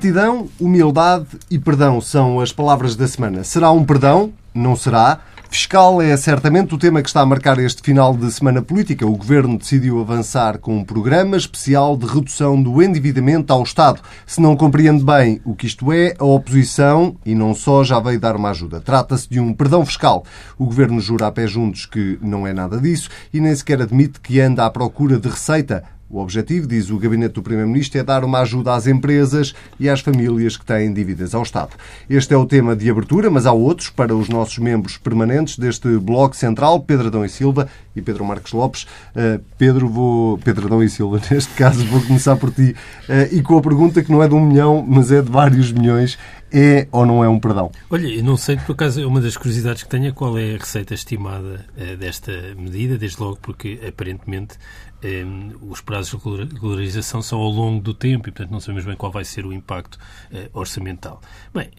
Gratidão, humildade e perdão são as palavras da semana. Será um perdão? Não será? Fiscal é certamente o tema que está a marcar este final de semana política. O Governo decidiu avançar com um programa especial de redução do endividamento ao Estado. Se não compreende bem o que isto é, a oposição, e não só, já veio dar uma ajuda. Trata-se de um perdão fiscal. O Governo jura a pé juntos que não é nada disso e nem sequer admite que anda à procura de receita. O objetivo, diz o Gabinete do Primeiro-Ministro, é dar uma ajuda às empresas e às famílias que têm dívidas ao Estado. Este é o tema de abertura, mas há outros para os nossos membros permanentes deste Bloco Central, Pedro Adão e Silva e Pedro Marques Lopes. Uh, Pedro, vou... Pedro Adão e Silva, neste caso, vou começar por ti. Uh, e com a pergunta que não é de um milhão, mas é de vários milhões. É ou não é um perdão? Olha, eu não sei, por acaso, uma das curiosidades que tenho é qual é a receita estimada uh, desta medida, desde logo porque, aparentemente, um, os prazos de regularização são ao longo do tempo e, portanto, não sabemos bem qual vai ser o impacto uh, orçamental. Bem,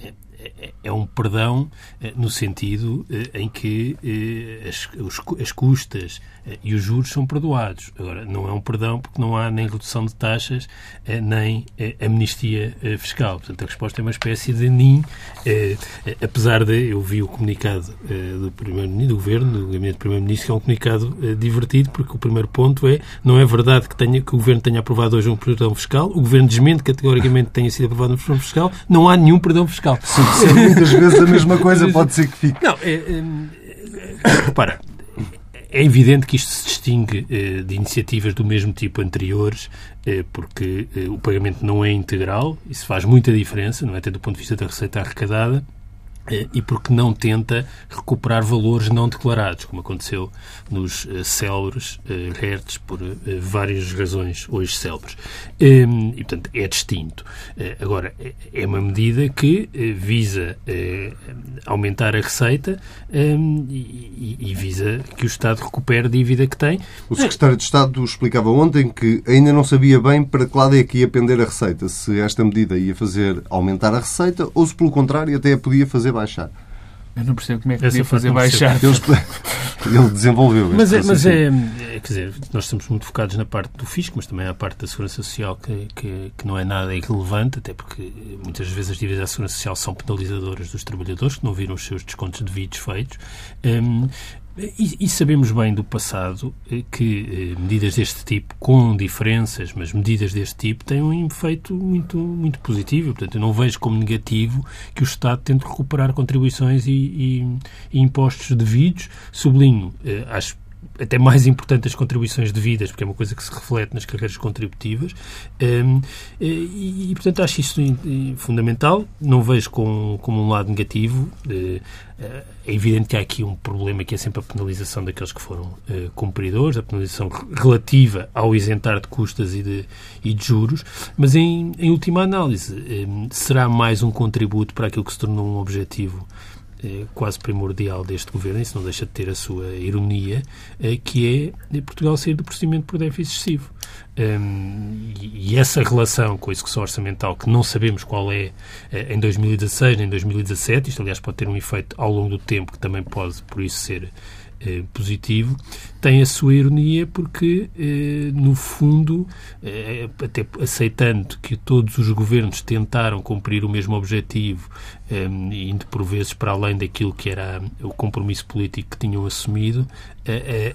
é, é, é um perdão uh, no sentido uh, em que as, os, as custas e os juros são perdoados. Agora, não é um perdão porque não há nem redução de taxas nem amnistia fiscal. Portanto, a resposta é uma espécie de NIM, apesar de eu vi o comunicado do, primeiro, do Governo, do Gabinete do Primeiro-Ministro, que é um comunicado divertido, porque o primeiro ponto é não é verdade que, tenha, que o Governo tenha aprovado hoje um perdão fiscal. O Governo desmente categoricamente que tenha sido aprovado um perdão fiscal. Não há nenhum perdão fiscal. Se disser muitas vezes a mesma coisa, pode ser que fique. Não, é, é, repara, é evidente que isto se distingue eh, de iniciativas do mesmo tipo anteriores, eh, porque eh, o pagamento não é integral, isso faz muita diferença, não é? Até do ponto de vista da receita arrecadada, e porque não tenta recuperar valores não declarados, como aconteceu nos uh, célebres uh, hertz por várias razões hoje célebres. Ehm, e, portanto, é distinto. Agora, é uma medida que visa aumentar a receita ehm, e, e, visa que o Estado recupere a dívida que tem. O Secretário de Estado explicava ontem que ainda não sabia bem para que lado é que ia pender a receita, se esta medida ia fazer aumentar a receita ou se, pelo contrário, até podia fazer baixar. Eu não percebo como é que podia fazer baixar. Ele desenvolveu. Mas, é, mas é, é, quer dizer, nós estamos muito focados na parte do fisco, mas também há a parte da segurança social que, que, que, não é nada irrelevante, até porque muitas vezes as dívidas da segurança social são penalizadoras dos trabalhadores que não viram os seus descontos devidos feitos. Um, e, e, sabemos bem do passado eh, que eh, medidas deste tipo, com diferenças, mas medidas deste tipo, têm um efeito muito, muito positivo. Portanto, eu não vejo como negativo que o Estado tente recuperar contribuições e, e, e impostos devidos. Sublinho, eh, acho até mais importante as contribuições devidas, porque é uma coisa que se reflete nas carreiras contributivas. Um, e, e, portanto, acho isso fundamental. Não vejo com, como um lado negativo. Uh, é evidente que há aqui um problema que é sempre a penalização daqueles que foram uh, cumpridores, a penalização relativa ao isentar de custas e de, e de juros, mas em, em última análise, um, será mais um contributo para aquilo que se tornou um objetivo quase primordial deste governo, isso não deixa de ter a sua ironia, eh, que é Portugal sair do procedimento por déficit excessivo. Um, e essa relação com a execução orçamental, que não sabemos qual é eh, em 2016 nem em 2017, isto aliás pode ter um efeito ao longo do tempo que também pode, por isso, ser eh, positivo, tem a sua ironia porque, eh, no fundo, eh, até aceitando que todos os governos tentaram cumprir o mesmo objetivo, indo por vezes para além daquilo que era o compromisso político que tinham assumido,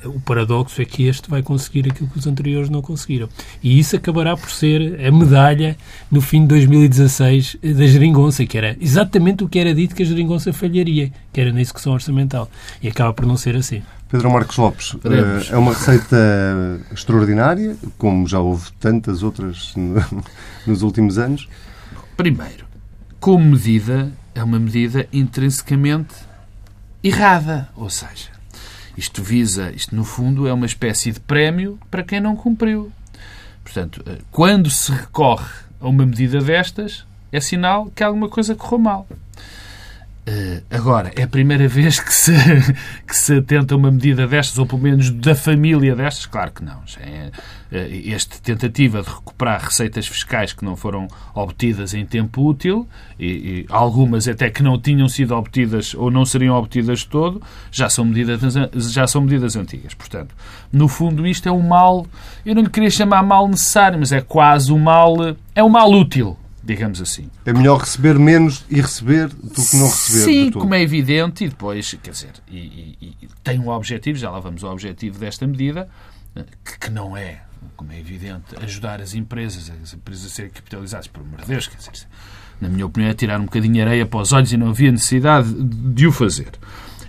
o paradoxo é que este vai conseguir aquilo que os anteriores não conseguiram. E isso acabará por ser a medalha, no fim de 2016, da geringonça, que era exatamente o que era dito que a geringonça falharia, que era na execução orçamental. E acaba por não ser assim. Pedro Marcos Lopes, Podemos. Eh, é uma receita extraordinária, como já houve tantas outras nos últimos anos? Primeiro, como medida, é uma medida intrinsecamente errada. Ou seja, isto visa, isto no fundo é uma espécie de prémio para quem não cumpriu. Portanto, eh, quando se recorre a uma medida destas, é sinal que alguma coisa correu mal. Uh, agora, é a primeira vez que se, que se tenta uma medida destas, ou pelo menos da família destas? Claro que não. É, uh, esta tentativa de recuperar receitas fiscais que não foram obtidas em tempo útil, e, e, algumas até que não tinham sido obtidas ou não seriam obtidas de todo, já são medidas, já são medidas antigas. Portanto, no fundo, isto é um mal, eu não lhe queria chamar mal necessário, mas é quase um mal, é um mal útil digamos assim. É melhor receber menos e receber do que não receber. Sim, como é evidente, e depois, quer dizer, e, e, e tem um objetivo, já lá vamos ao objetivo desta medida, que, que não é, como é evidente, ajudar as empresas, as empresas a serem capitalizadas, por amor de Deus, quer dizer, na minha opinião, é tirar um bocadinho de areia para os olhos e não havia necessidade de o fazer.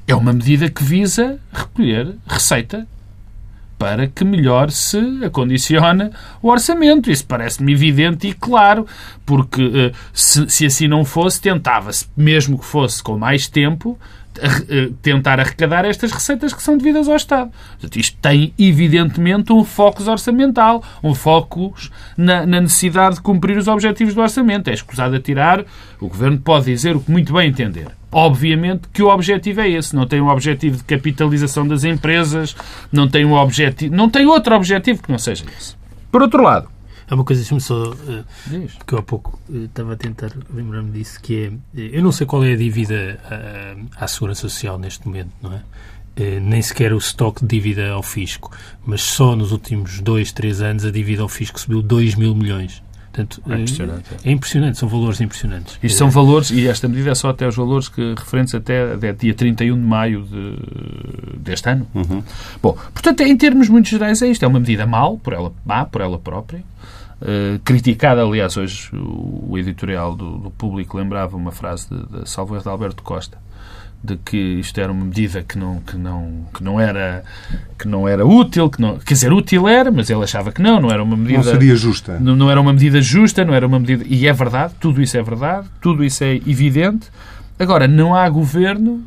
É uma medida que visa recolher receita para que melhor se acondicione o orçamento. Isso parece-me evidente e claro, porque eh, se, se assim não fosse, tentava-se, mesmo que fosse com mais tempo, eh, tentar arrecadar estas receitas que são devidas ao Estado. Portanto, isto tem, evidentemente, um foco orçamental, um foco na, na, necessidade de cumprir os objetivos do orçamento. É escusado a tirar, o Governo pode dizer o que muito bem entender. Obviamente que o objetivo é esse. Não tem um objetivo de capitalização das empresas, não tem um objetivo, não tem outro objetivo que não seja esse. Por outro lado, Há uma coisa, deixa-me só. Uh, que eu há pouco uh, estava a tentar lembrar-me disso, que é. Uh, eu não sei qual é a dívida à Segurança Social neste momento, não é? nem sequer o estoque de dívida ao fisco, mas só nos últimos dois, três anos a dívida ao fisco subiu 2 mil milhões. Portanto, é impressionante. É impressionante, são valores impressionantes. Isto são valores, e esta medida é só até os valores que referentes até, até dia 31 de maio de, deste ano. Uhum. Bom, portanto, em termos muito gerais é isto. É uma medida mal, por ela, má, por ela própria. Uh, criticada, aliás, hoje o, o editorial do, do, Público lembrava uma frase de, de Salvo de Alberto Costa, de que isto era uma medida que não, que não, que não, era, que não era útil, que não, quer dizer, útil era, mas ele achava que não, não era uma medida... Não seria justa. Não, não era uma medida justa, não era uma medida... E é verdade, tudo isso é verdade, tudo isso é evidente. Agora, não há governo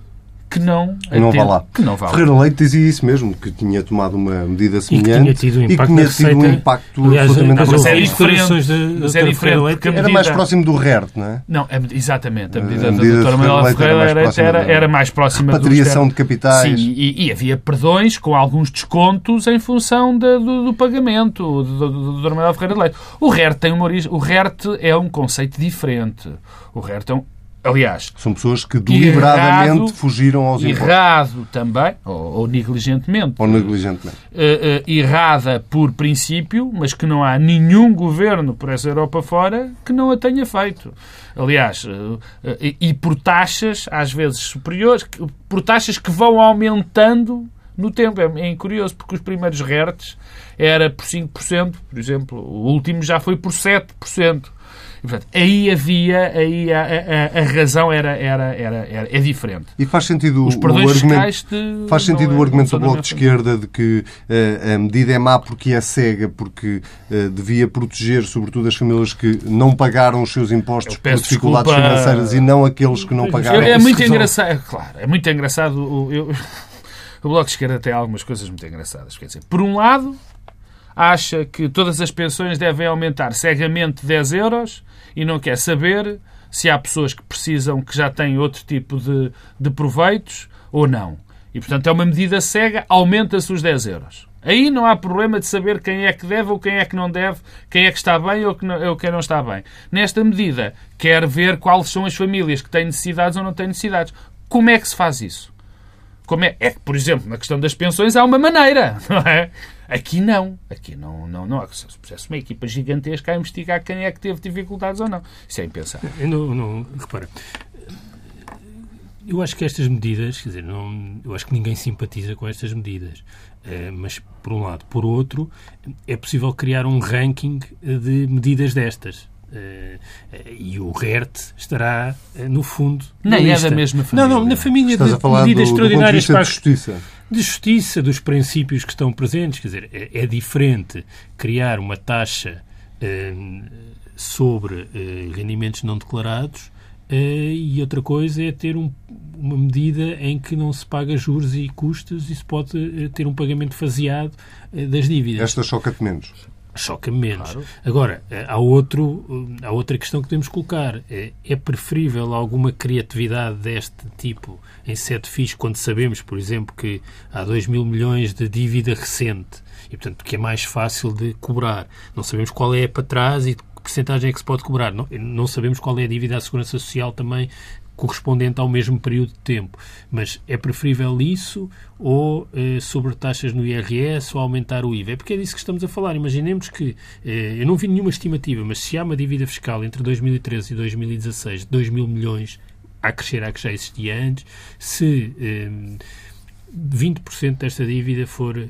que não, não vá lá. Que não vá Ferreira Leite dizia isso mesmo, que tinha tomado uma medida semelhante e que tinha tido um impacto, tinha tido um impacto Aliás, Mas é diferente, de, mas é diferente medida... Era mais próximo do RERT, não é? Não, é, exatamente. A medida, a medida da doutora Manuela Ferreira era, mais era, era, mais próxima do Repatriação de capitais. Sim, e, e, havia perdões com alguns descontos em função de, do, do, pagamento da doutora Manuela Ferreira Leite. O RERT tem uma origem... O RERT é um conceito diferente. O RERT é um Aliás, são pessoas que deliberadamente errado, fugiram aos impostos. Errado também, ou, ou negligentemente. Ou negligentemente. Uh, uh, errada por princípio, mas que não há nenhum governo por essa Europa fora que não a tenha feito. Aliás, uh, e por taxas às vezes superiores, por taxas que vão aumentando no tempo. É, é curioso, porque os primeiros RERTs era por 5%, por exemplo. O último já foi por 7%. E, portanto, aí havia, aí a, a, a, razão era, era, era, era, é diferente. E faz sentido Os o argumento, de, faz sentido é, o argumento do Bloco de Esquerda de que uh, a medida é má porque é cega, porque uh, devia proteger sobretudo as famílias que não pagaram os seus impostos por dificuldades desculpa, financeiras e não aqueles que não pagaram. É, muito engraçado, claro, é muito engraçado. Eu, o Bloco de Esquerda tem algumas coisas muito engraçadas. Quer dizer, por um lado, acha que todas as pensões devem aumentar cegamente 10 euros e não quer saber se há pessoas que precisam, que já têm outro tipo de, de proveitos ou não. E, portanto, é uma medida cega, aumenta-se os 10 euros. Aí não há problema de saber quem é que deve ou quem é que não deve, quem é que está bem ou, que não, ou quem não está bem. Nesta medida, quer ver quais são as famílias que têm necessidades ou não têm necessidades. Como é que se faz isso? Como é? é que, por exemplo, na questão das pensões há uma maneira, não é? Aqui não. Aqui não, não, não. Se uma equipa gigantesca a investigar quem é que teve dificuldades ou não. Isso é impensável. Não, não, repara, eu acho que estas medidas, quer dizer, não, eu acho que ninguém simpatiza com estas medidas. Uh, mas, por um lado. Por outro, é possível criar um ranking de medidas destas. Uh, e o RERT estará, uh, no fundo. Nem é da mesma família. Não, não, na família Estás de a falar medidas do, extraordinárias do para a justiça. De justiça, dos princípios que estão presentes. Quer dizer, é, é diferente criar uma taxa uh, sobre rendimentos não declarados e outra coisa é ter um, uma medida em que não se paga juros e custos e se pode ter um pagamento faseado das dívidas. Esta choca-te menos choca menos. Claro. Agora, eh, há, outro, eh, há outra questão que temos que colocar. É, é preferível alguma criatividade deste tipo em sete FIS quando sabemos, por exemplo, que há 2 mil milhões de dívida recente e, portanto, que é mais fácil de cobrar. Não sabemos qual é para trás e que percentagem é que se pode cobrar. Não, não sabemos qual é a dívida à Segurança Social também correspondente ao mesmo período de tempo. Mas é preferível isso ou eh, sobre taxas no IRS ou aumentar o IVA? É porque é disso que estamos a falar. Imaginemos que, eh, eu não vi nenhuma estimativa, mas se há uma dívida fiscal entre 2013 e 2016 de 2 mil milhões, a crescer a que já existia antes, se... Eh, 20% desta dívida for uh,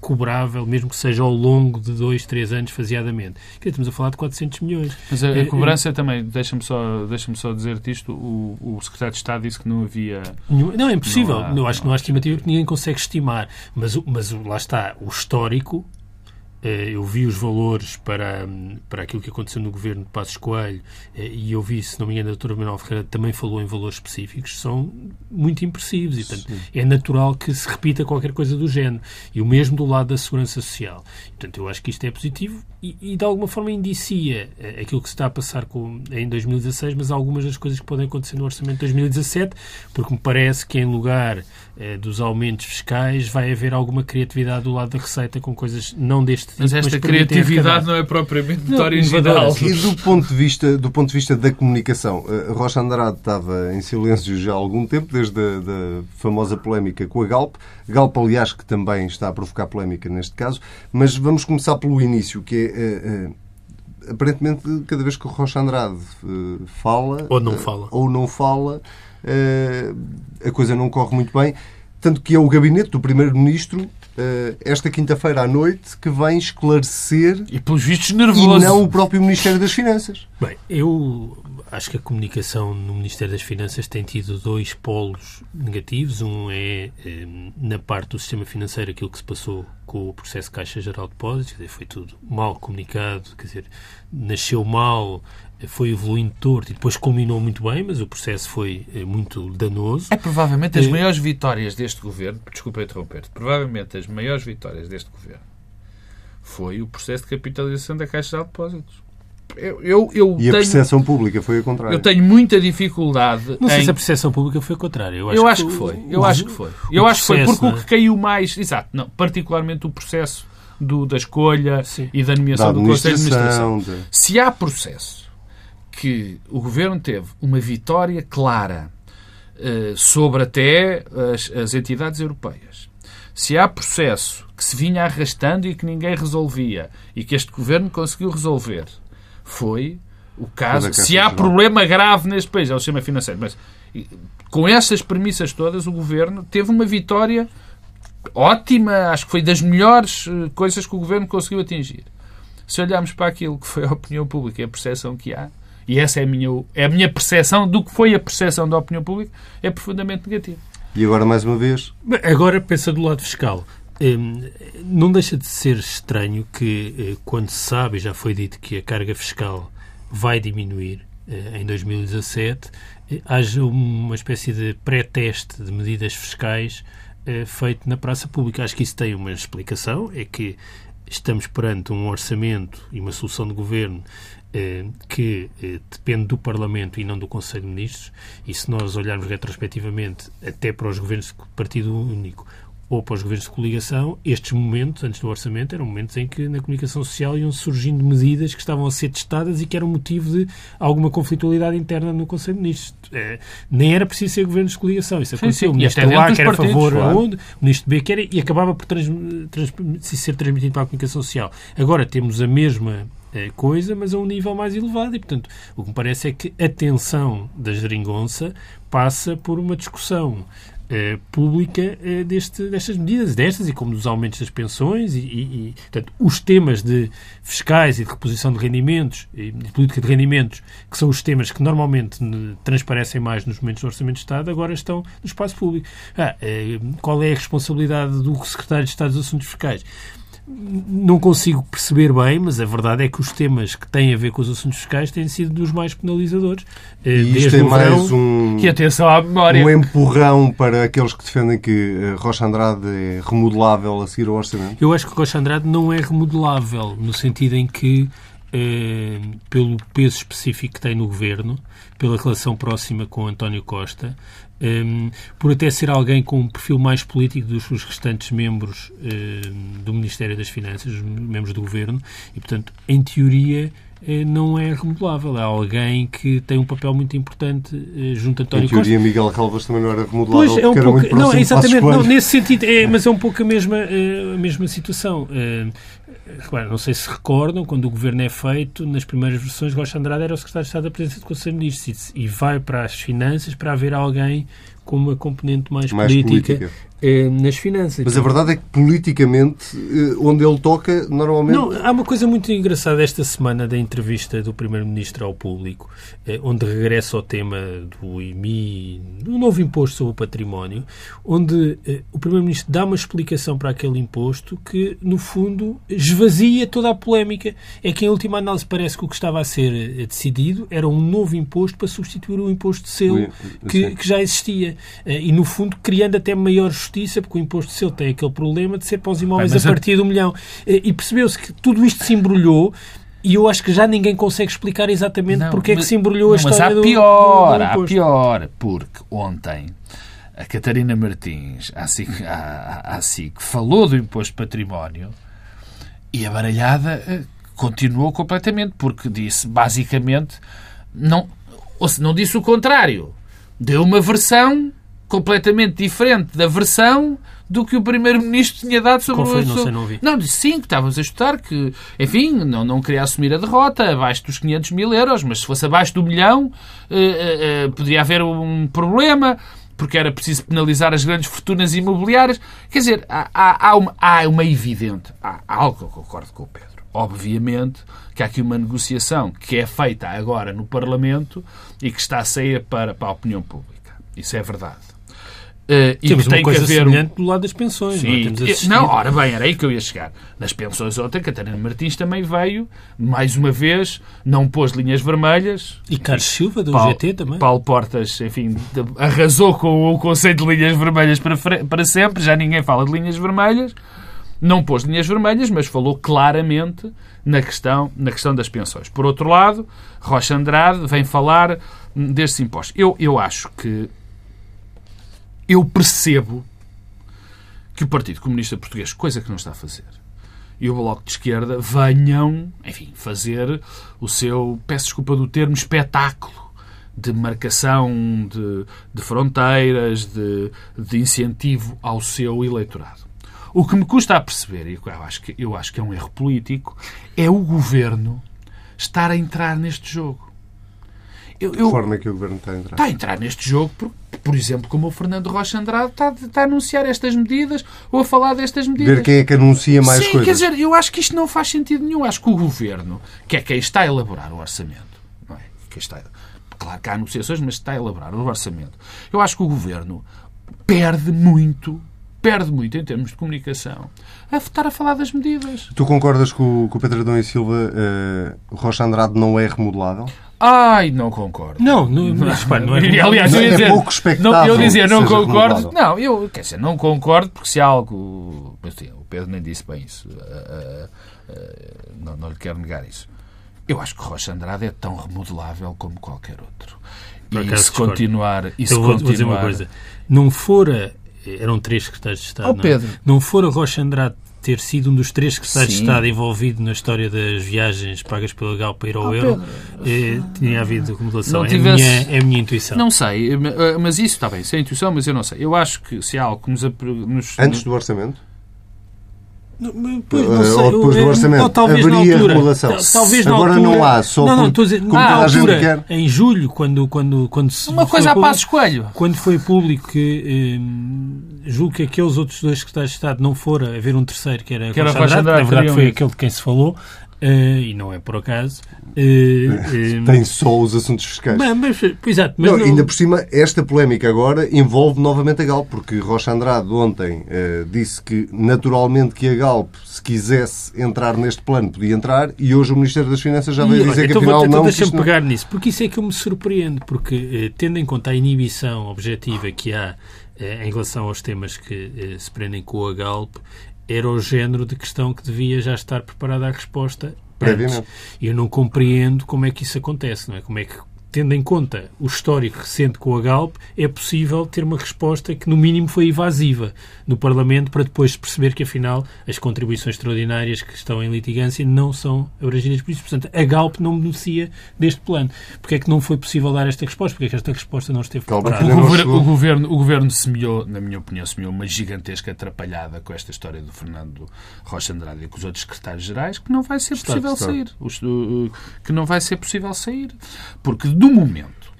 cobrável, mesmo que seja ao longo de dois, três anos, faseadamente. Estamos a falar de 400 milhões. Mas a, a eh, cobrança uh, também, deixa-me só, deixa só dizer-te isto, o, o Secretário de Estado disse que não havia... Não, é impossível. Não, há, acho que não há estimativa que ninguém consegue estimar. Mas, mas lá está, o histórico eh, eu vi os valores para, para aquilo que aconteceu no governo de Passos Coelho eh, e eu vi, se não me engano, a doutora Manuel Ferreira também falou em valores específicos, são muito impressivos e, portanto, é natural que se repita qualquer coisa do género. E o mesmo do lado da segurança social. Portanto, eu acho que isto é positivo e, e de alguma forma indicia eh, aquilo que se está a passar com, em 2016, mas algumas das coisas que podem acontecer no orçamento de 2017, porque me parece que em lugar eh, dos aumentos fiscais vai haver alguma criatividade do lado da Receita com coisas não deste tipo. Mas esta mas criatividade não é propriamente original. E do ponto, de vista, do ponto de vista da comunicação, a Rocha Andrade estava em silêncio já há algum tempo, desde a da famosa polémica com a Galp. Galp, aliás, que também está a provocar polémica neste caso. Mas vamos começar pelo início, que é... Uh, aparentemente, cada vez que o Rocha Andrade uh, fala... Ou não fala. ou não fala eh, a coisa não corre muito bem. Tanto que é o gabinete do Primeiro-Ministro, eh, esta quinta-feira à noite, que vem esclarecer. E pelos vistos nervoso. E não o próprio Ministério das Finanças. Bem, eu acho que a comunicação no Ministério das Finanças tem tido dois polos negativos. Um é, eh, na parte do sistema financeiro, aquilo que se passou com o processo Caixa Geral de Depósitos, quer dizer, foi tudo mal comunicado, quer dizer, nasceu mal, foi evoluindo torto e depois culminou muito bem, mas o processo foi eh, muito danoso. É provavelmente as maiores vitórias deste governo, desculpa interromper-te, provavelmente as maiores vitórias deste governo foi o processo de capitalização da Caixa de Depósitos. Eu, eu, eu e tenho, a percepção pública foi o contrário. Eu tenho muita dificuldade. Não sei em... se a percepção pública foi o contrário. Eu acho, eu acho que, que, foi. Eu o, acho que foi. Eu acho que foi porque o que caiu mais. Exato, não, particularmente o processo do, da escolha Sim. e da nomeação da do Conselho de Administração. De... Se há processo que o governo teve uma vitória clara uh, sobre até as, as entidades europeias, se há processo que se vinha arrastando e que ninguém resolvia e que este governo conseguiu resolver, foi o caso. Se há problema grave neste país, é o sistema financeiro. Mas com essas premissas todas, o governo teve uma vitória ótima, acho que foi das melhores eh, coisas que o governo conseguiu atingir. Se olharmos para aquilo que foi a opinião pública e a percepção que há, e essa é a minha, é a minha percepção do que foi a percepção da opinião pública, é profundamente negativa. E agora, mais uma vez? Agora, pensa do lado fiscal. Hum, não deixa de ser estranho que, eh, quando se sabe, já foi dito que a carga fiscal vai diminuir eh, em 2017, eh, haja uma espécie de pré-teste de medidas fiscais feito na praça pública. Acho que isso tem uma explicação, é que estamos perante um orçamento e uma solução de governo que depende do Parlamento e não do Conselho de Ministros, e se nós olharmos retrospectivamente até para os governos de partido único, ou para os governos de coligação, estes momentos, antes do orçamento, eram momentos em que na comunicação social iam surgindo medidas que estavam a ser testadas e que eram motivo de alguma conflitualidade interna no Conselho de Ministros. É, nem era preciso ser governos de coligação. Isso aconteceu. Sim, sim. O ministro A que era a favor claro. onde, o ministro B que era, e acabava por trans, trans, ser transmitido para a comunicação social. Agora temos a mesma eh, coisa, mas a um nível mais elevado. E, portanto, o que me parece é que a tensão da geringonça passa por uma discussão eh, pública eh, deste, destas medidas, destas e como dos aumentos das pensões e, e, e portanto, os temas de fiscais e de reposição de rendimentos e de política de rendimentos, que são os temas que normalmente transparecem mais nos momentos do Orçamento de Estado, agora estão no espaço público. Ah, eh, qual é a responsabilidade do Secretário de Estado dos Assuntos Fiscais? Não consigo perceber bem, mas a verdade é que os temas que têm a ver com os assuntos fiscais têm sido dos mais penalizadores. Eh, e isto é mais um, que atenção à memória. um empurrão para aqueles que defendem que eh, Rocha Andrade é remodelável a seguir ao orçamento? Eu acho que Rocha Andrade não é remodelável, no sentido em que, eh, pelo peso específico que tem no governo, pela relação próxima com António Costa, um, por até ser alguém com um perfil mais político dos seus restantes membros um, do Ministério das Finanças, os membros do Governo, e, portanto, em teoria, não é remodelável. É alguém que tem um papel muito importante eh, junto a António em teoria, Costa. Miguel Calvas também não era remodelável Pois, é um pouco, era não, exatamente, não, nesse sentido, é, mas é um pouco a mesma, eh, a mesma situação. Eh, repara, não sei se recordam, quando o governo é feito, nas primeiras versões, Rocha Andrade era o secretário de Estado da Presidência do Conselho de Ministros e, e vai para as finanças para haver alguém com uma componente mais, Mais política, política. Eh, nas finanças. Mas a verdade é que politicamente, eh, onde ele toca, normalmente. Não, há uma coisa muito engraçada esta semana da entrevista do Primeiro-Ministro ao público, eh, onde regressa ao tema do IMI, do novo imposto sobre o património, onde o Primeiro-Ministro dá uma explicação para aquele imposto que, no fundo, esvazia toda a polémica. É que, em última análise, parece que o que estava a ser decidido era um novo imposto para substituir o imposto de selo que, que já existia. E, no fundo, criando até maior justiça, porque o imposto selo tem aquele problema de ser para os imóveis Bem, mas a a- partir de um milhão. E percebeu-se que tudo isto se embrulhou e eu acho que já ninguém consegue explicar exatamente Não, porque é que mas- se embrulhou a não, história Mas há do, pior, do, do há pior, porque ontem a Catarina Martins, SIC, à SIC, falou do imposto de património e a baralhada eh, continuou completamente, porque disse, basicamente, não, ou se não disse o contrário, deu uma versão completamente diferente da versão do que o Primeiro-Ministro tinha dado sobre Qual foi? o Não sei, não ouvi. não, disse sim, que estávamos a estudar, que, enfim, não, não queria assumir a derrota abaixo dos 500 mil euros, mas se fosse abaixo do milhão, eh, eh, eh, poderia haver um problema, porque era preciso penalizar as grandes fortunas imobiliárias. Quer dizer, há, há, há uma, há uma evidente, há, há algo que eu concordo com o Pedro. Obviamente que há aqui uma negociação que é feita agora no Parlamento e que está a sair para, para a opinião pública. Isso é verdade. Eh, e Temos uma coisa haver semelhante do lado das pensões. não, é? Sim, assistido- não, ora bem, era aí que eu ia chegar. Nas pensões ontem, Catarina Martins também veio, mais uma vez, não pôs linhas vermelhas. E Carlos Silva, do Paulo, GT também. Paulo Portas, enfim, arrasou com o conceito de linhas vermelhas para, para sempre, já ninguém fala de linhas vermelhas. Não pôs linhas vermelhas, mas falou claramente na questão, na questão das pensões. Por outro lado, Rocha Andrade vem falar hum, destes impostos. Eu, eu acho que eu percebo que o Partido Comunista Português, coisa que não está a fazer, e o Bloco de Esquerda venham, enfim, fazer o seu, peço desculpa do termo, espetáculo de marcação de, de fronteiras, de, de incentivo ao seu eleitorado. O que me custa a perceber, e eu acho, que, eu acho que é um erro político, é o governo estar a entrar neste jogo. Eu, De eu- forma que o governo está a entrar. está a entrar neste jogo, por, por exemplo, como o Fernando Rocha Andrade está, está a anunciar estas medidas ou a falar destas medidas. Ver quem é que anuncia mais Sim, coisas. quer dizer, eu acho que isto não faz sentido nenhum. Acho que o governo, que é quem está a elaborar o orçamento, não é? Quem está, claro que há negociações, mas está a elaborar o orçamento. Eu acho que o governo perde muito, perde muito em termos de comunicação, a estar a falar das medidas. Tu concordas com, o- com o Pedro Adão e Silva eh, Rocha Andrade não é remodelável? Ai, não concordo. Não, não, mas, repare, não é Aliás, eu Não, ia é dizer, pouco expectável não, eu dizia, não concordo. remodelável. Não, eu, quer dizer, não concordo porque se há algo. mas, sim, o Pedro nem disse bem isso. ah, ah, ah, não, não lhe quero negar isso. Eu acho que Rocha Andrade é tão remodelável como qualquer outro. Por E se discordo. continuar. E se Eu vou, vou continuar dizer uma coisa. Não fora. Eram três secretários de Estado. Oh, não, é? Pedro. não fora Rocha Andrade ter sido um dos três secretários de Estado envolvido na história das viagens pagas pela Gal para ir ao Oh, euro, eh, tinha havido acumulação. Não é, tivesse- a minha, é a minha intuição. Não sei, eh, mas isso está bem, isso é intuição, mas eu não sei. Eu acho que se há algo que nos. nos Antes do orçamento? Pois, não Eh, sei, ou depois do orçamento, ou talvez na haveria altura, Talvez na Agora altura, não há, só não, não, por- a dizer, como na toda a gente quer. em julho, quando, quando, quando se Uma coisa a passo coelho. Quando foi público que hum, julgo que aqueles outros dois secretários de Estado não fora haver um terceiro, que era, Que era Andrade, Andrade, na verdade foi ido. aquele de quem se falou, eh, e não é por acaso. eh, eh, Tem só os assuntos fiscais. mas, mas, pois, exato, mas Não, não- Ainda por cima, esta polémica agora envolve novamente a Galp, porque Rocha Andrade ontem disse que naturalmente que a Galp, se quisesse entrar neste plano, podia entrar, e hoje o Ministério das Finanças já veio E, dizer olha, que então, afinal então não. deixa-me isto não- pegar nisso, porque isso é que eu me surpreendo, porque tendo em conta a inibição objetiva que há em relação aos temas que eh, se prendem com a Galp, era o género de questão que devia já estar preparada a resposta. Previamente. E eu não compreendo como é que isso acontece, não é? Como é que tendo em conta o histórico recente com a Galp, é possível ter uma resposta que, no mínimo, foi evasiva no Parlamento para depois perceber que, afinal, as contribuições extraordinárias que estão em litigância não são abrangidas por isso. Portanto, a Galp não beneficia deste plano. Porque é que não foi possível dar esta resposta? Porque é que esta resposta não esteve preparada? O, governo, o, governo, o governo semelhou, na minha opinião, semelhou uma gigantesca atrapalhada com esta história do Fernando Rocha Andrade e com os outros secretários-gerais que não vai ser possível sair. Que não vai ser possível sair. Porque do momento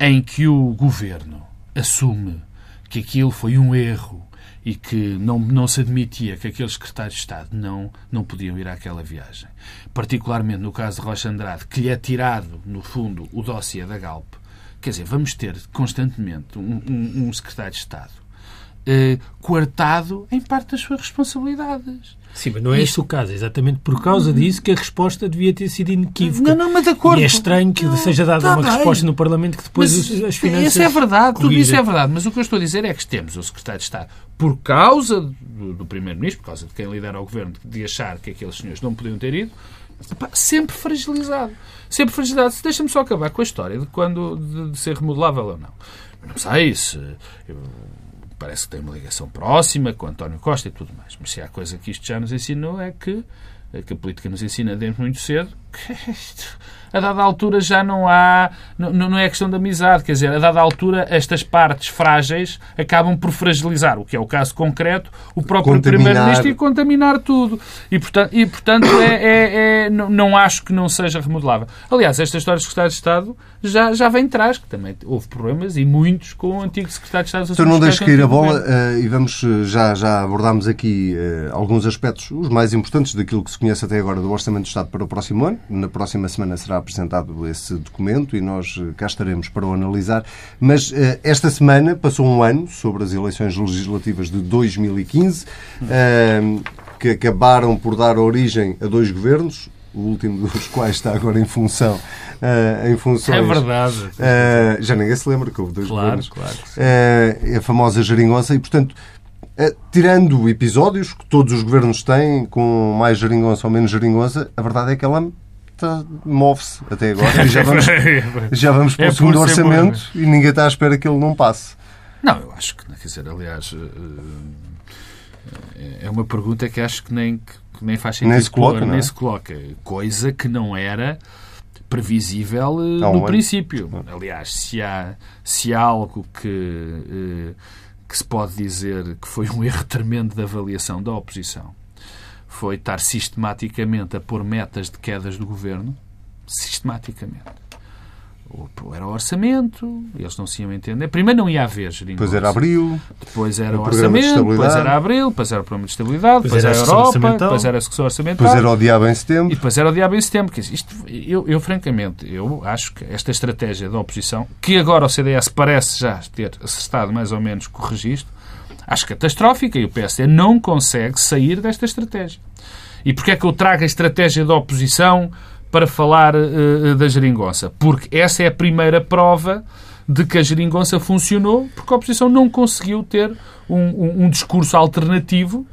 em que o governo assume que aquilo foi um erro e que não, não se admitia que aqueles secretários de Estado não, não podiam ir àquela viagem. Particularmente no caso de Rocha Andrade, que lhe é tirado, no fundo, o dossiê da Galp. Quer dizer, vamos ter constantemente um, um, um secretário de Estado eh, coartado em parte das suas responsabilidades. Sim, mas não é este o caso. É exatamente por causa disso que a resposta devia ter sido inequívoca. Não, não, mas de acordo. E é estranho que não, seja dada tá uma bem. resposta no Parlamento que depois mas, as finanças... Isso é verdade, tudo isso é verdade. Mas o que eu estou a dizer é que temos o Secretário de Estado, por causa do, do Primeiro-Ministro, por causa de quem lidera o Governo, de achar que aqueles senhores não podiam ter ido, sempre fragilizado. Sempre fragilizado. Deixa-me só acabar com a história de quando de, de ser remodelável ou não. Não sei se... Eu, parece que tem uma ligação próxima com António Costa e tudo mais. Mas se há coisa que isto já nos ensinou é que, que a política nos ensina desde muito cedo que isto, a dada altura já não há. Não, não é questão de amizade, quer dizer, a dada altura estas partes frágeis acabam por fragilizar, o que é o caso concreto, o próprio Primeiro-Ministro e contaminar tudo. E portanto, e, portanto é, é, é, não, não acho que não seja remodelável. Aliás, esta história do Secretário de Estado já, já vem atrás, que também houve problemas e muitos com o antigo Secretário de Estado. Então não deixe cair a bola uh, e vamos, eh, já, já abordámos aqui uh, alguns aspectos, os mais importantes daquilo que se conhece até agora do Orçamento do Estado para o próximo ano. Na próxima semana será apresentado esse documento e nós eh, cá estaremos para o analisar. Mas uh, esta semana passou um ano sobre as eleições legislativas de 2015, uh, que acabaram por dar origem a dois governos, o último dos quais está agora em função. Uh, em funções. É verdade. Uh, já ninguém se lembra que houve dois claro, governos. Claro, uh, a famosa geringonça e, portanto, tirando episódios que todos os governos têm, com mais geringonça ou menos geringonça, a verdade é que ela Tá, move-se até agora e já vamos, já vamos para é o segundo orçamento e ninguém está à espera que ele não passe. Não, eu acho que, quer dizer, aliás, eh, é uma pergunta que acho que nem, que nem faz sentido. Nem se coloca, nem é? se coloca. Coisa que não era previsível eh, no princípio. Aliás, se há, se há algo que, eh, que se pode dizer que foi um erro tremendo de avaliação da oposição, foi estar sistematicamente a pôr metas de quedas do governo, sistematicamente. Era o orçamento, eles não se iam entender. Primeiro não ia haver geringonça. Depois era abril. Depois era o orçamento, de depois era abril, depois era o programa de estabilidade, depois, depois era a Europa, depois era a execução orçamental. Depois era o diabo em setembro. E depois era o diabo em setembro. Isto, eu, eu, francamente, eu acho que esta estratégia da oposição, que agora o CDS parece já ter acertado mais ou menos com o registro, acho catastrófica e o PSD não consegue sair desta estratégia. E porquê é que eu trago a estratégia da oposição para falar uh, da geringonça? Porque essa é a primeira prova de que a geringonça funcionou, porque a oposição não conseguiu ter um, um, um discurso alternativo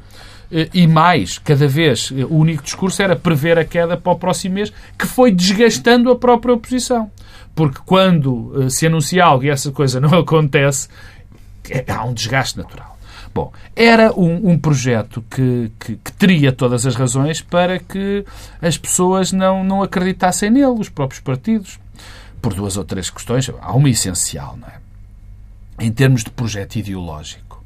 eh, e mais, cada vez, o único discurso era prever a queda para o próximo mês, que foi desgastando a própria oposição. Porque quando se anuncia algo e essa coisa não acontece, é, há um desgaste natural. Bom, era um, um projeto que, que, que, teria todas as razões para que as pessoas não, não acreditassem nele, os próprios partidos, por duas ou três questões. Há uma essencial, não é? Em termos de projeto ideológico,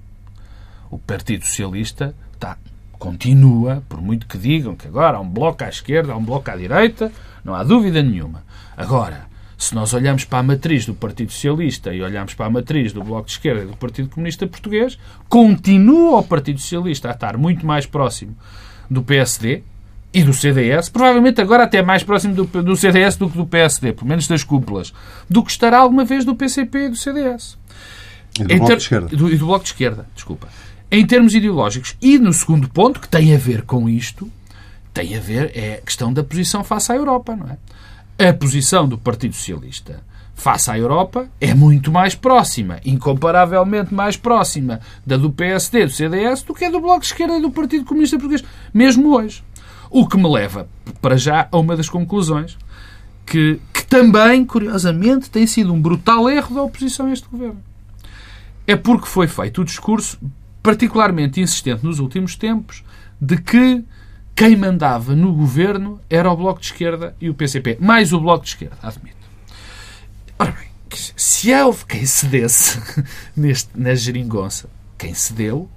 o Partido Socialista está, continua, por muito que digam que agora há um bloco à esquerda, há um bloco à direita, não há dúvida nenhuma. Agora, se nós olhamos para a matriz do Partido Socialista e olhamos para a matriz do Bloco de Esquerda e do Partido Comunista Português, continua o Partido Socialista a estar muito mais próximo do PSD e do CDS, provavelmente agora até mais próximo do, do CDS do que do PSD, pelo menos das cúpulas, do que estará alguma vez do PCP e do CDS. E do, Bloco, de Esquerda. Do, e do Bloco de Esquerda. Desculpa. Em termos ideológicos. E no segundo ponto, que tem a ver com isto, tem a ver, é a questão da posição face à Europa, não é? A posição do Partido Socialista face à Europa é muito mais próxima, incomparavelmente mais próxima da do PSD, do CDS, do que a do Bloco de Esquerda e do Partido Comunista Português, mesmo hoje. O que me leva, para já, a uma das conclusões, que, que também, curiosamente, tem sido um brutal erro da oposição a este governo. É porque foi feito o discurso particularmente insistente nos últimos tempos de que quem mandava no governo era o Bloco de Esquerda e o PCP. Mais o Bloco de Esquerda, admito. Ora bem, se houve quem cedesse neste, na geringonça, quem cedeu,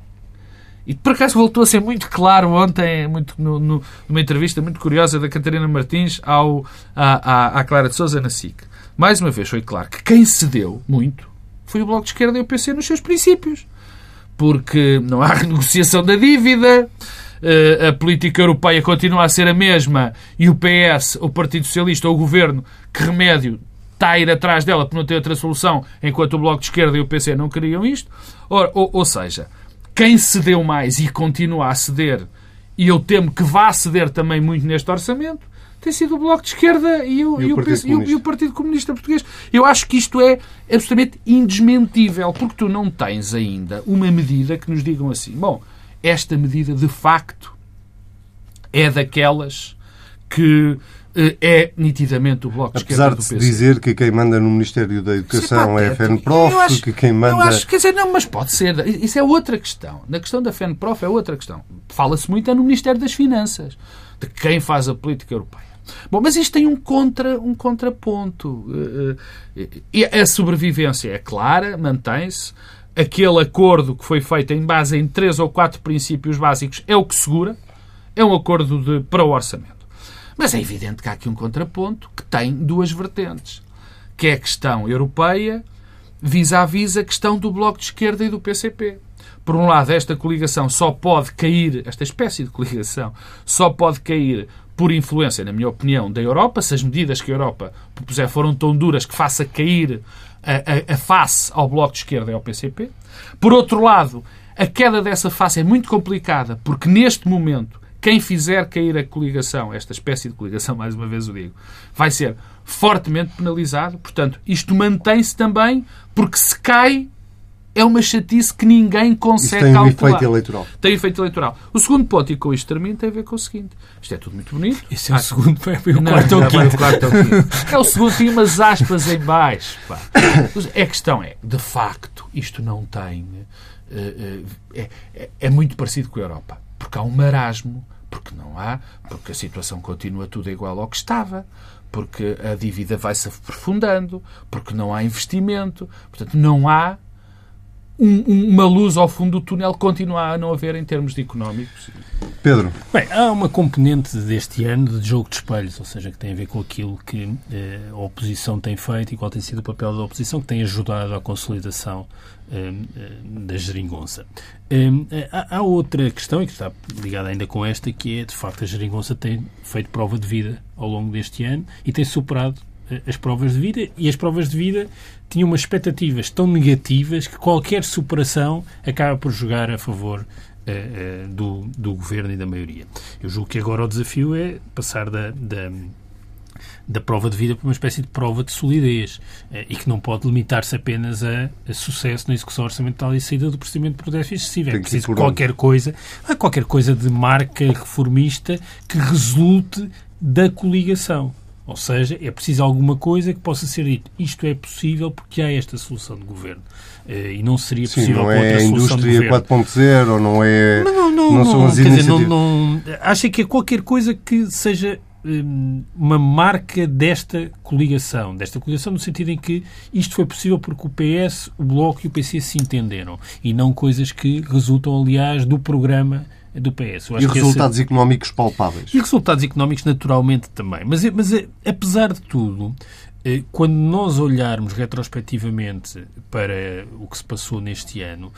e por acaso voltou a ser muito claro ontem, muito, no, no, numa entrevista muito curiosa da Catarina Martins ao, à, à, à Clara de Souza na SIC. Mais uma vez foi claro que quem cedeu muito foi o Bloco de Esquerda e o PC nos seus princípios. Porque não há renegociação da dívida, a política europeia continua a ser a mesma e o PS, o Partido Socialista ou o Governo, que remédio está a ir atrás dela por não ter outra solução, enquanto o Bloco de Esquerda e o PC não queriam isto. Ora, ou, ou seja, quem cedeu mais e continua a ceder, e eu temo que vá ceder também muito neste orçamento, tem sido o Bloco de Esquerda e o, e o, Partido, e o, e o Partido Comunista Português. Eu acho que isto é absolutamente indesmentível, porque tu não tens ainda uma medida que nos digam assim, bom, esta medida de facto é daquelas que eh, é nitidamente o Bloco de Apesar Esquerda do PC. de se dizer que quem manda no Ministério da Educação é, é a FENPROF, acho, que quem manda... Eu acho, quer dizer, não, mas pode ser. Isso é outra questão. Na questão da FENPROF é outra questão. Fala-se muito é no Ministério das Finanças, de quem faz a política europeia. Bom, mas isto tem um, contra, um contraponto. Eh, eh, e a sobrevivência é clara, mantém-se. Aquele acordo que foi feito em base em três ou quatro princípios básicos é o que segura. É um acordo de, para o orçamento. Mas é evidente que há aqui um contraponto que tem duas vertentes, que é a questão europeia vis-à-vis a questão do Bloco de Esquerda e do PCP. Por um lado, esta coligação só pode cair, esta espécie de coligação, só pode cair por influência, na minha opinião, da Europa, se as medidas que a Europa propuser foram tão duras que faça cair a, a, face ao Bloco de Esquerda e ao PCP. Por outro lado, a queda dessa face é muito complicada, porque neste momento quem fizer cair a coligação, esta espécie de coligação, mais uma vez o digo, vai ser fortemente penalizado. Portanto, isto mantém-se também, porque se cai, é uma chatice que ninguém consegue isto tem calcular. Tem efeito eleitoral. Tem efeito eleitoral. O segundo ponto, e com isto termino, tem a ver com o seguinte. Isto é tudo muito bonito. Isso é o ah, segundo, o quarto ou quinto. quarto ou quinto. É o segundo, tem umas aspas em baixo. Pá. A questão é, de facto, isto não tem... Eh, eh, é, é, é muito parecido com a Europa. Porque há um marasmo porque não há, porque a situação continua tudo igual ao que estava, porque a dívida vai se aprofundando, porque não há investimento. Portanto, não há um, uma luz ao fundo do túnel continua a não haver em termos de económicos. Pedro. Bem, há uma componente deste ano de jogo de espelhos, ou seja, que tem a ver com aquilo que eh, a oposição tem feito e qual tem sido o papel da oposição, que tem ajudado à consolidação eh, eh da geringonça. Eh, há, há, outra questão, e que está ligada ainda com esta, que é, de facto, a geringonça tem feito prova de vida ao longo deste ano e tem superado eh, as provas de vida e as provas de vida tinham umas expectativas tão negativas que qualquer superação acaba por jogar a favor uh, uh, do, do governo e da maioria. Eu julgo que agora o desafio é passar da, da da prova de vida para uma espécie de prova de solidez e que não pode limitar-se apenas a, a, sucesso na execução orçamental e saída do procedimento por déficit excessivo. É preciso qualquer coisa, qualquer coisa de marca reformista que resulte da coligação. Ou seja, é preciso alguma coisa que possa ser dito. Isto é possível porque há esta solução de governo. Uh, e não seria Sim, possível não é a indústria 4.0, não é... Não, não, não, não são as. Dizer, não, não, acho que é qualquer coisa que seja hum, uma marca desta coligação, desta coligação no sentido em que isto foi possível porque o PS, o Bloco e o PC se entenderam e não coisas que resultam, aliás, do programa do PS. e resultados esse... económicos palpáveis. E resultados económicos, naturalmente, também. Mas, mas apesar de tudo, quando nós olharmos retrospectivamente para o que se passou neste ano,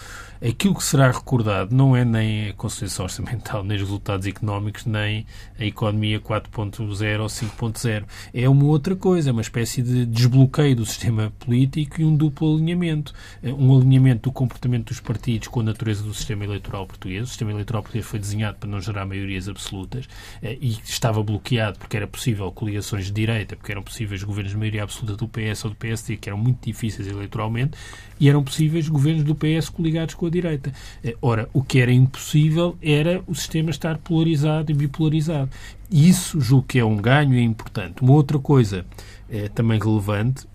aquilo que será recordado não é nem a consolidação orçamental, nem os resultados económicos, nem a economia 4.0 ou 5.0. É uma outra coisa, é uma espécie de desbloqueio do sistema político e um duplo alinhamento. Eh, um alinhamento do comportamento dos partidos com a natureza do sistema eleitoral português. O sistema eleitoral português foi desenhado para não gerar maiorias absolutas eh, e estava bloqueado porque era possível coligações de direita, porque eram possíveis governos de maioria absoluta do PS ou do PSD, que eram muito difíceis eleitoralmente, e eram possíveis governos do PS coligados com a direita. Eh, ora, o que era impossível era o sistema estar polarizado e bipolarizado. Isso julgo que é um ganho e é importante. Uma outra coisa é, também relevante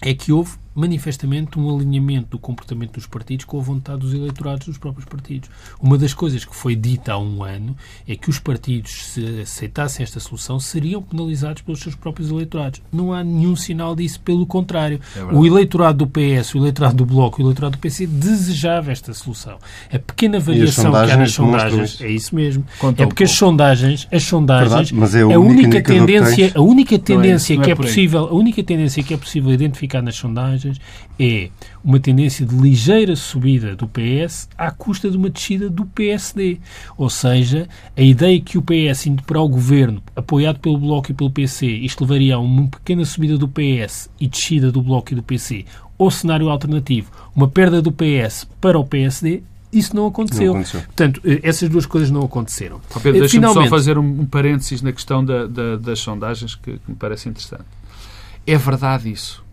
é que houve manifestamente um alinhamento do comportamento dos partidos com a vontade dos eleitorados dos próprios partidos. Uma das coisas que foi dita há um ano é que os partidos, se aceitassem esta solução, seriam penalizados pelos seus próprios eleitorados. Não há nenhum sinal disso, pelo contrário. É o eleitorado do PS, o eleitorado do Bloco e o eleitorado do PC desejava esta solução. A pequena variação que há nas sondagens, é isso mesmo. Conta é porque um as sondagens, as sondagens, Verdade, é a única tendência, a única tendência que é, é possível, a única tendência que é possível identificar nas sondagens é uma tendência de ligeira subida do PS à custa de uma descida do PSD. Ou seja, a ideia que o PS indo para o governo, apoiado pelo Bloco e pelo PC, isto levaria a uma pequena subida do PS e descida do Bloco e do PC, ou cenário alternativo, uma perda do PS para o PSD, isso não aconteceu. Não aconteceu. Portanto, eh, essas duas coisas não aconteceram. Oh Pedro, deixa-me Finalmente... só fazer um, parênteses na questão da, da, das sondagens que, que me parece interessante. É verdade isso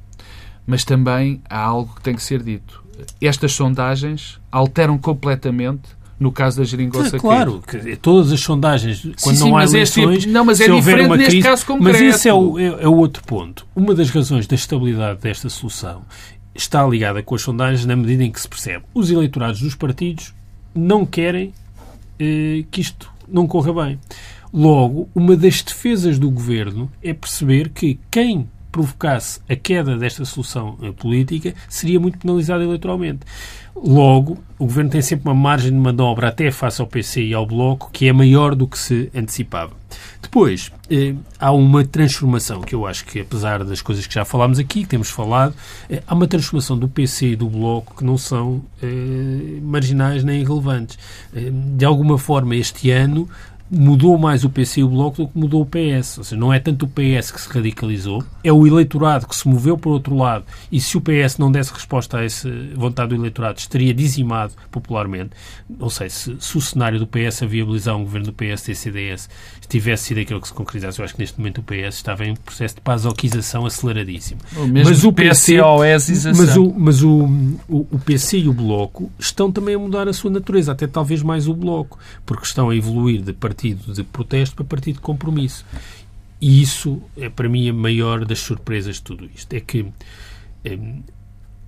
mas também há algo que tem que ser dito. Estas sondagens alteram completamente no caso da geringonça é, Claro, que todas as sondagens, quando sim, não há é eleições... É não, mas é diferente neste crise, caso concreto. Mas esse é o, é, é o outro ponto. Uma das razões da estabilidade desta solução está ligada com as sondagens na medida em que se percebe. Os eleitorados dos partidos não querem eh, que isto não corra bem. Logo, uma das defesas do governo é perceber que quem provocasse a queda desta solução eh, política, seria muito penalizado eleitoralmente. Logo, o Governo tem sempre uma margem de manobra até face ao PC e ao Bloco que é maior do que se antecipava. Depois, eh, há uma transformação que eu acho que, apesar das coisas que já falámos aqui, que temos falado, eh, há uma transformação do PC e do Bloco que não são eh, marginais nem irrelevantes. Eh, de alguma forma, este ano, mudou mais o PC e o Bloco do que mudou o PS. Ou seja, não é tanto o PS que se radicalizou, é o eleitorado que se moveu para o outro lado e se o PS não desse resposta a essa vontade do eleitorado, estaria dizimado popularmente. Não sei se, se o cenário do PS a viabilizar um governo do PS e CDS tivesse sido aquilo que se concretizasse, eu acho que neste momento o PS estava em processo de pasoquização aceleradíssimo. mas o PC, mas, o, mas o, o, o PC e o Bloco estão também a mudar a sua natureza, até talvez mais o Bloco, porque estão a evoluir de partido de protesto para partido de compromisso. E isso é para mim a maior das surpresas de tudo isto. É que é,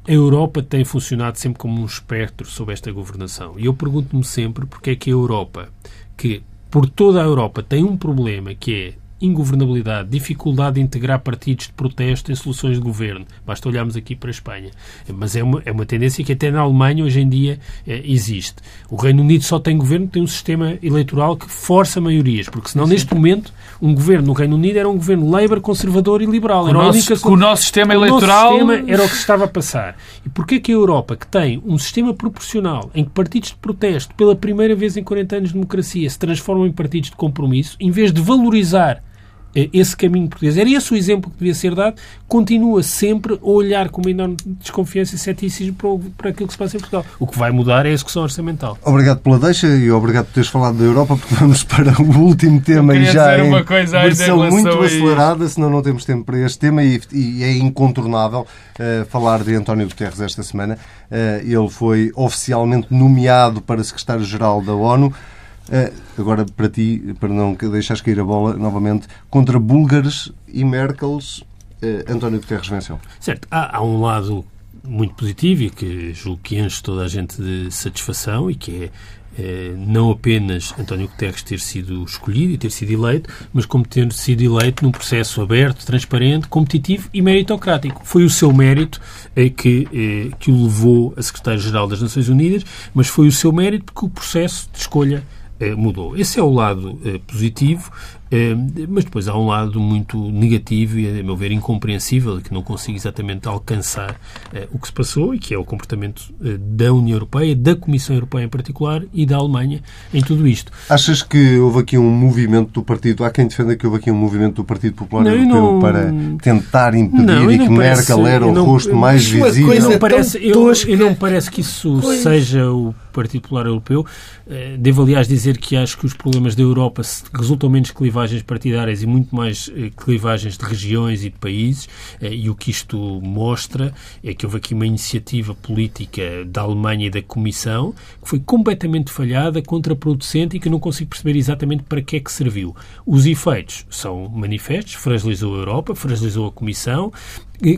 a Europa tem funcionado sempre como um espectro sobre esta governação. E eu pergunto-me sempre porque é que a Europa, que por toda a Europa tem um problema que é ingovernabilidade, dificuldade de integrar partidos de protesto em soluções de governo. Basta olharmos aqui para a Espanha. Mas é uma, é uma tendência que até na Alemanha hoje em dia é, existe. O Reino Unido só tem governo, tem um sistema eleitoral que força maiorias, porque senão Sim. neste momento um governo no Reino Unido era um governo Labour, conservador e liberal. Era o, nosso, única... o nosso sistema o eleitoral... Nosso sistema era o que se estava a passar. E porquê que a Europa, que tem um sistema proporcional em que partidos de protesto, pela primeira vez em 40 anos de democracia, se transformam em partidos de compromisso, em vez de valorizar esse caminho português. Era esse o exemplo que devia ser dado. Continua sempre a olhar com uma enorme desconfiança e ceticismo para, o, para aquilo que se passa em Portugal. O que vai mudar é a execução orçamental. Obrigado pela deixa e obrigado por teres falado da Europa, porque vamos para o último tema e já é uma coisa versão muito acelerada, senão não temos tempo para este tema e, e é incontornável uh, falar de António Guterres esta semana. Uh, ele foi oficialmente nomeado para secretário-geral da ONU. Eh, agora, para ti, para não deixares cair a bola novamente, contra búlgares e Merkels, eh, António Guterres venceu. Certo. Há, há um lado muito positivo e que julgo que enche toda a gente de satisfação e que é é, não apenas António Guterres ter sido escolhido e ter sido eleito, mas como ter sido eleito num processo aberto, transparente, competitivo e meritocrático. Foi o seu mérito é, que, é, que o levou a secretário-geral das Nações Unidas, mas foi o seu mérito porque o processo de escolha mudou. Esse é o lado eh, positivo, eh, mas depois há um lado muito negativo e, a meu ver, incompreensível, que não consigo exatamente alcançar o que se passou e que é o comportamento da União Europeia, da Comissão Europeia em particular e da Alemanha em tudo isto. Achas que houve aqui um movimento do partido, há quem defenda que houve aqui um movimento do Partido Popular não, Europeu não... para tentar impedir não, e que parece, Merkel era o não, rosto mais visível? Não parece, eu, eu não parece que isso pois. seja o Partido Popular Europeu. Devo, aliás, dizer que acho que os problemas da Europa resultam menos clivados clivagens partidárias e muito mais eh, clivagens de regiões e de países. Eh, e o que isto mostra é que houve aqui uma iniciativa política da Alemanha e da Comissão que foi completamente falhada, contraproducente e que não consigo perceber exatamente para que é que serviu. Os efeitos são manifestos, fragilizou a Europa, fragilizou a Comissão,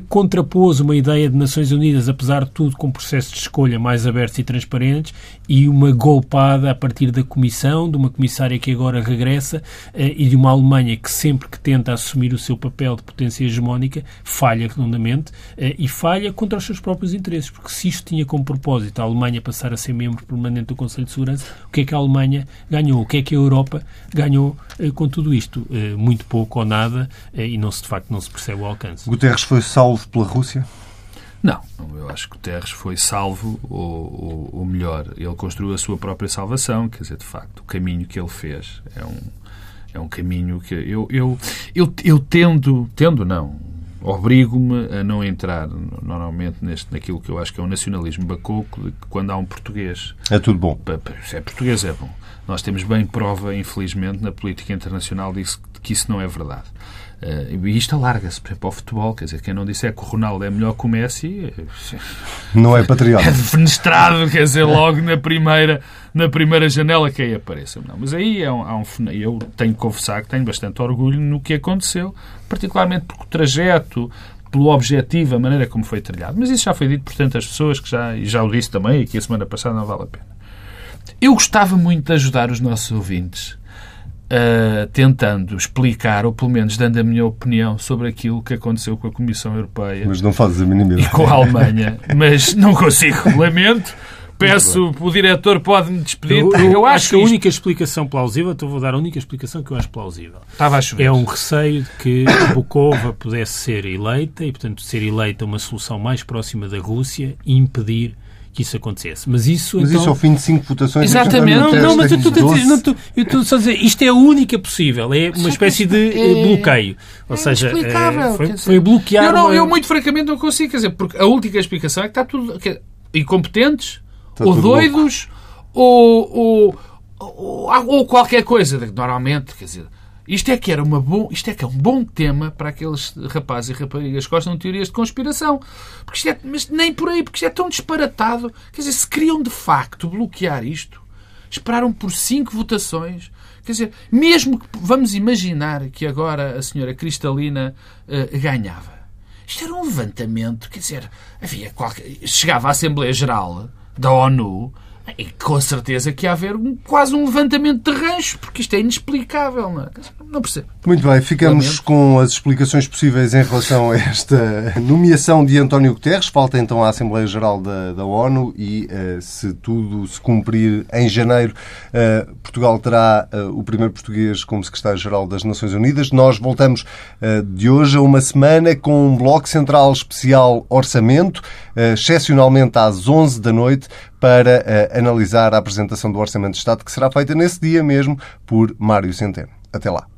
contrapôs uma ideia de Nações Unidas, apesar de tudo, com processos de escolha mais abertos e transparentes e uma golpada a partir da Comissão, de uma comissária que agora regressa eh, e de uma Alemanha que sempre que tenta assumir o seu papel de potência hegemónica falha redondamente eh, e falha contra os seus próprios interesses, porque se isto tinha como propósito a Alemanha passar a ser membro permanente do Conselho de Segurança, o que é que a Alemanha ganhou? O que é que a Europa ganhou eh, com tudo isto? Muito pouco ou nada e não se, de facto não se percebe o alcance. Guterres foi salvo pela Rússia? Não, eu acho que Guterres foi salvo, ou, ou, ou, melhor, ele construiu a sua própria salvação, quer dizer, de facto, o caminho que ele fez é um, é um caminho que eu, eu, eu, eu tendo, tendo não, obrigo-me a não entrar normalmente neste, naquilo que eu acho que é um nacionalismo bacoco, de que quando há um português... É tudo bom. Se é português, é bom. Nós temos bem prova, infelizmente, na política internacional disso, de que isso não é verdade. Uh, e isto alarga-se, por exemplo, ao futebol. Quer dizer, quem não disser que o Ronaldo é melhor que o Messi... Não é patriota. É defenestrado, quer dizer, logo na primeira, na primeira janela que aí apareça. Não, mas aí é um, há um... Eu tenho que confessar que tenho bastante orgulho no que aconteceu, particularmente porque o trajeto, pelo objetivo, a maneira como foi trilhado. Mas isso já foi dito por tantas pessoas que já, e já o disse também, e que a semana passada não vale a pena. Eu gostava muito de ajudar os nossos ouvintes uh, tentando explicar, ou pelo menos dando a minha opinião sobre aquilo que aconteceu com a Comissão Europeia. Mas não fazes a mínima ideia. E com a Alemanha. Mas não consigo. Lamento. Peço, o diretor pode-me despedir. Eu, eu, eu acho que, que a única explicação plausível, então vou dar a única explicação que eu acho plausível. Estava a chover. É um receio de que Bukova pudesse ser eleita e, portanto, ser eleita uma solução mais próxima da Rússia e impedir que isso acontecesse. Mas isso, mas então... isso ao fim de cinco votações... Exatamente. Não, não, mas eu estou só a dizer, isto é a única possível. É uma espécie de é... bloqueio. Ou é seja, é, foi, foi bloquear... Eu, não, eu, muito francamente, não consigo. Quer dizer, porque a única explicação é que está tudo... Que, incompetentes, está ou doidos, ou, ou, ou, ou, qualquer coisa. Normalmente, quer dizer... Isto é que era uma bom, isto é que é um bom tema para aqueles rapazes e raparigas que gostam de teorias de conspiração. Porque isto é, mas nem por aí, porque isto é tão disparatado. Quer dizer, se queriam de facto bloquear isto, esperaram por cinco votações. Quer dizer, mesmo que vamos imaginar que agora a senhora Cristalina uh, ganhava. Isto era um levantamento, quer dizer, havia qualquer, chegava à Assembleia Geral da ONU e com certeza que ia haver um, quase um levantamento de rancho, porque isto é inexplicável, não é? Não percebo. Muito bem, ficamos Lamento. com as explicações possíveis em relação a esta nomeação de António Guterres. Falta então a Assembleia Geral da, da ONU e, uh, se tudo se cumprir em janeiro, uh, Portugal terá uh, o primeiro português como secretário-geral das Nações Unidas. Nós voltamos de hoje a uma semana com um bloco central especial orçamento, excepcionalmente às 11 da noite, para analisar a apresentação do Orçamento de Estado, que será feita nesse dia mesmo por Mário Centeno. Até lá.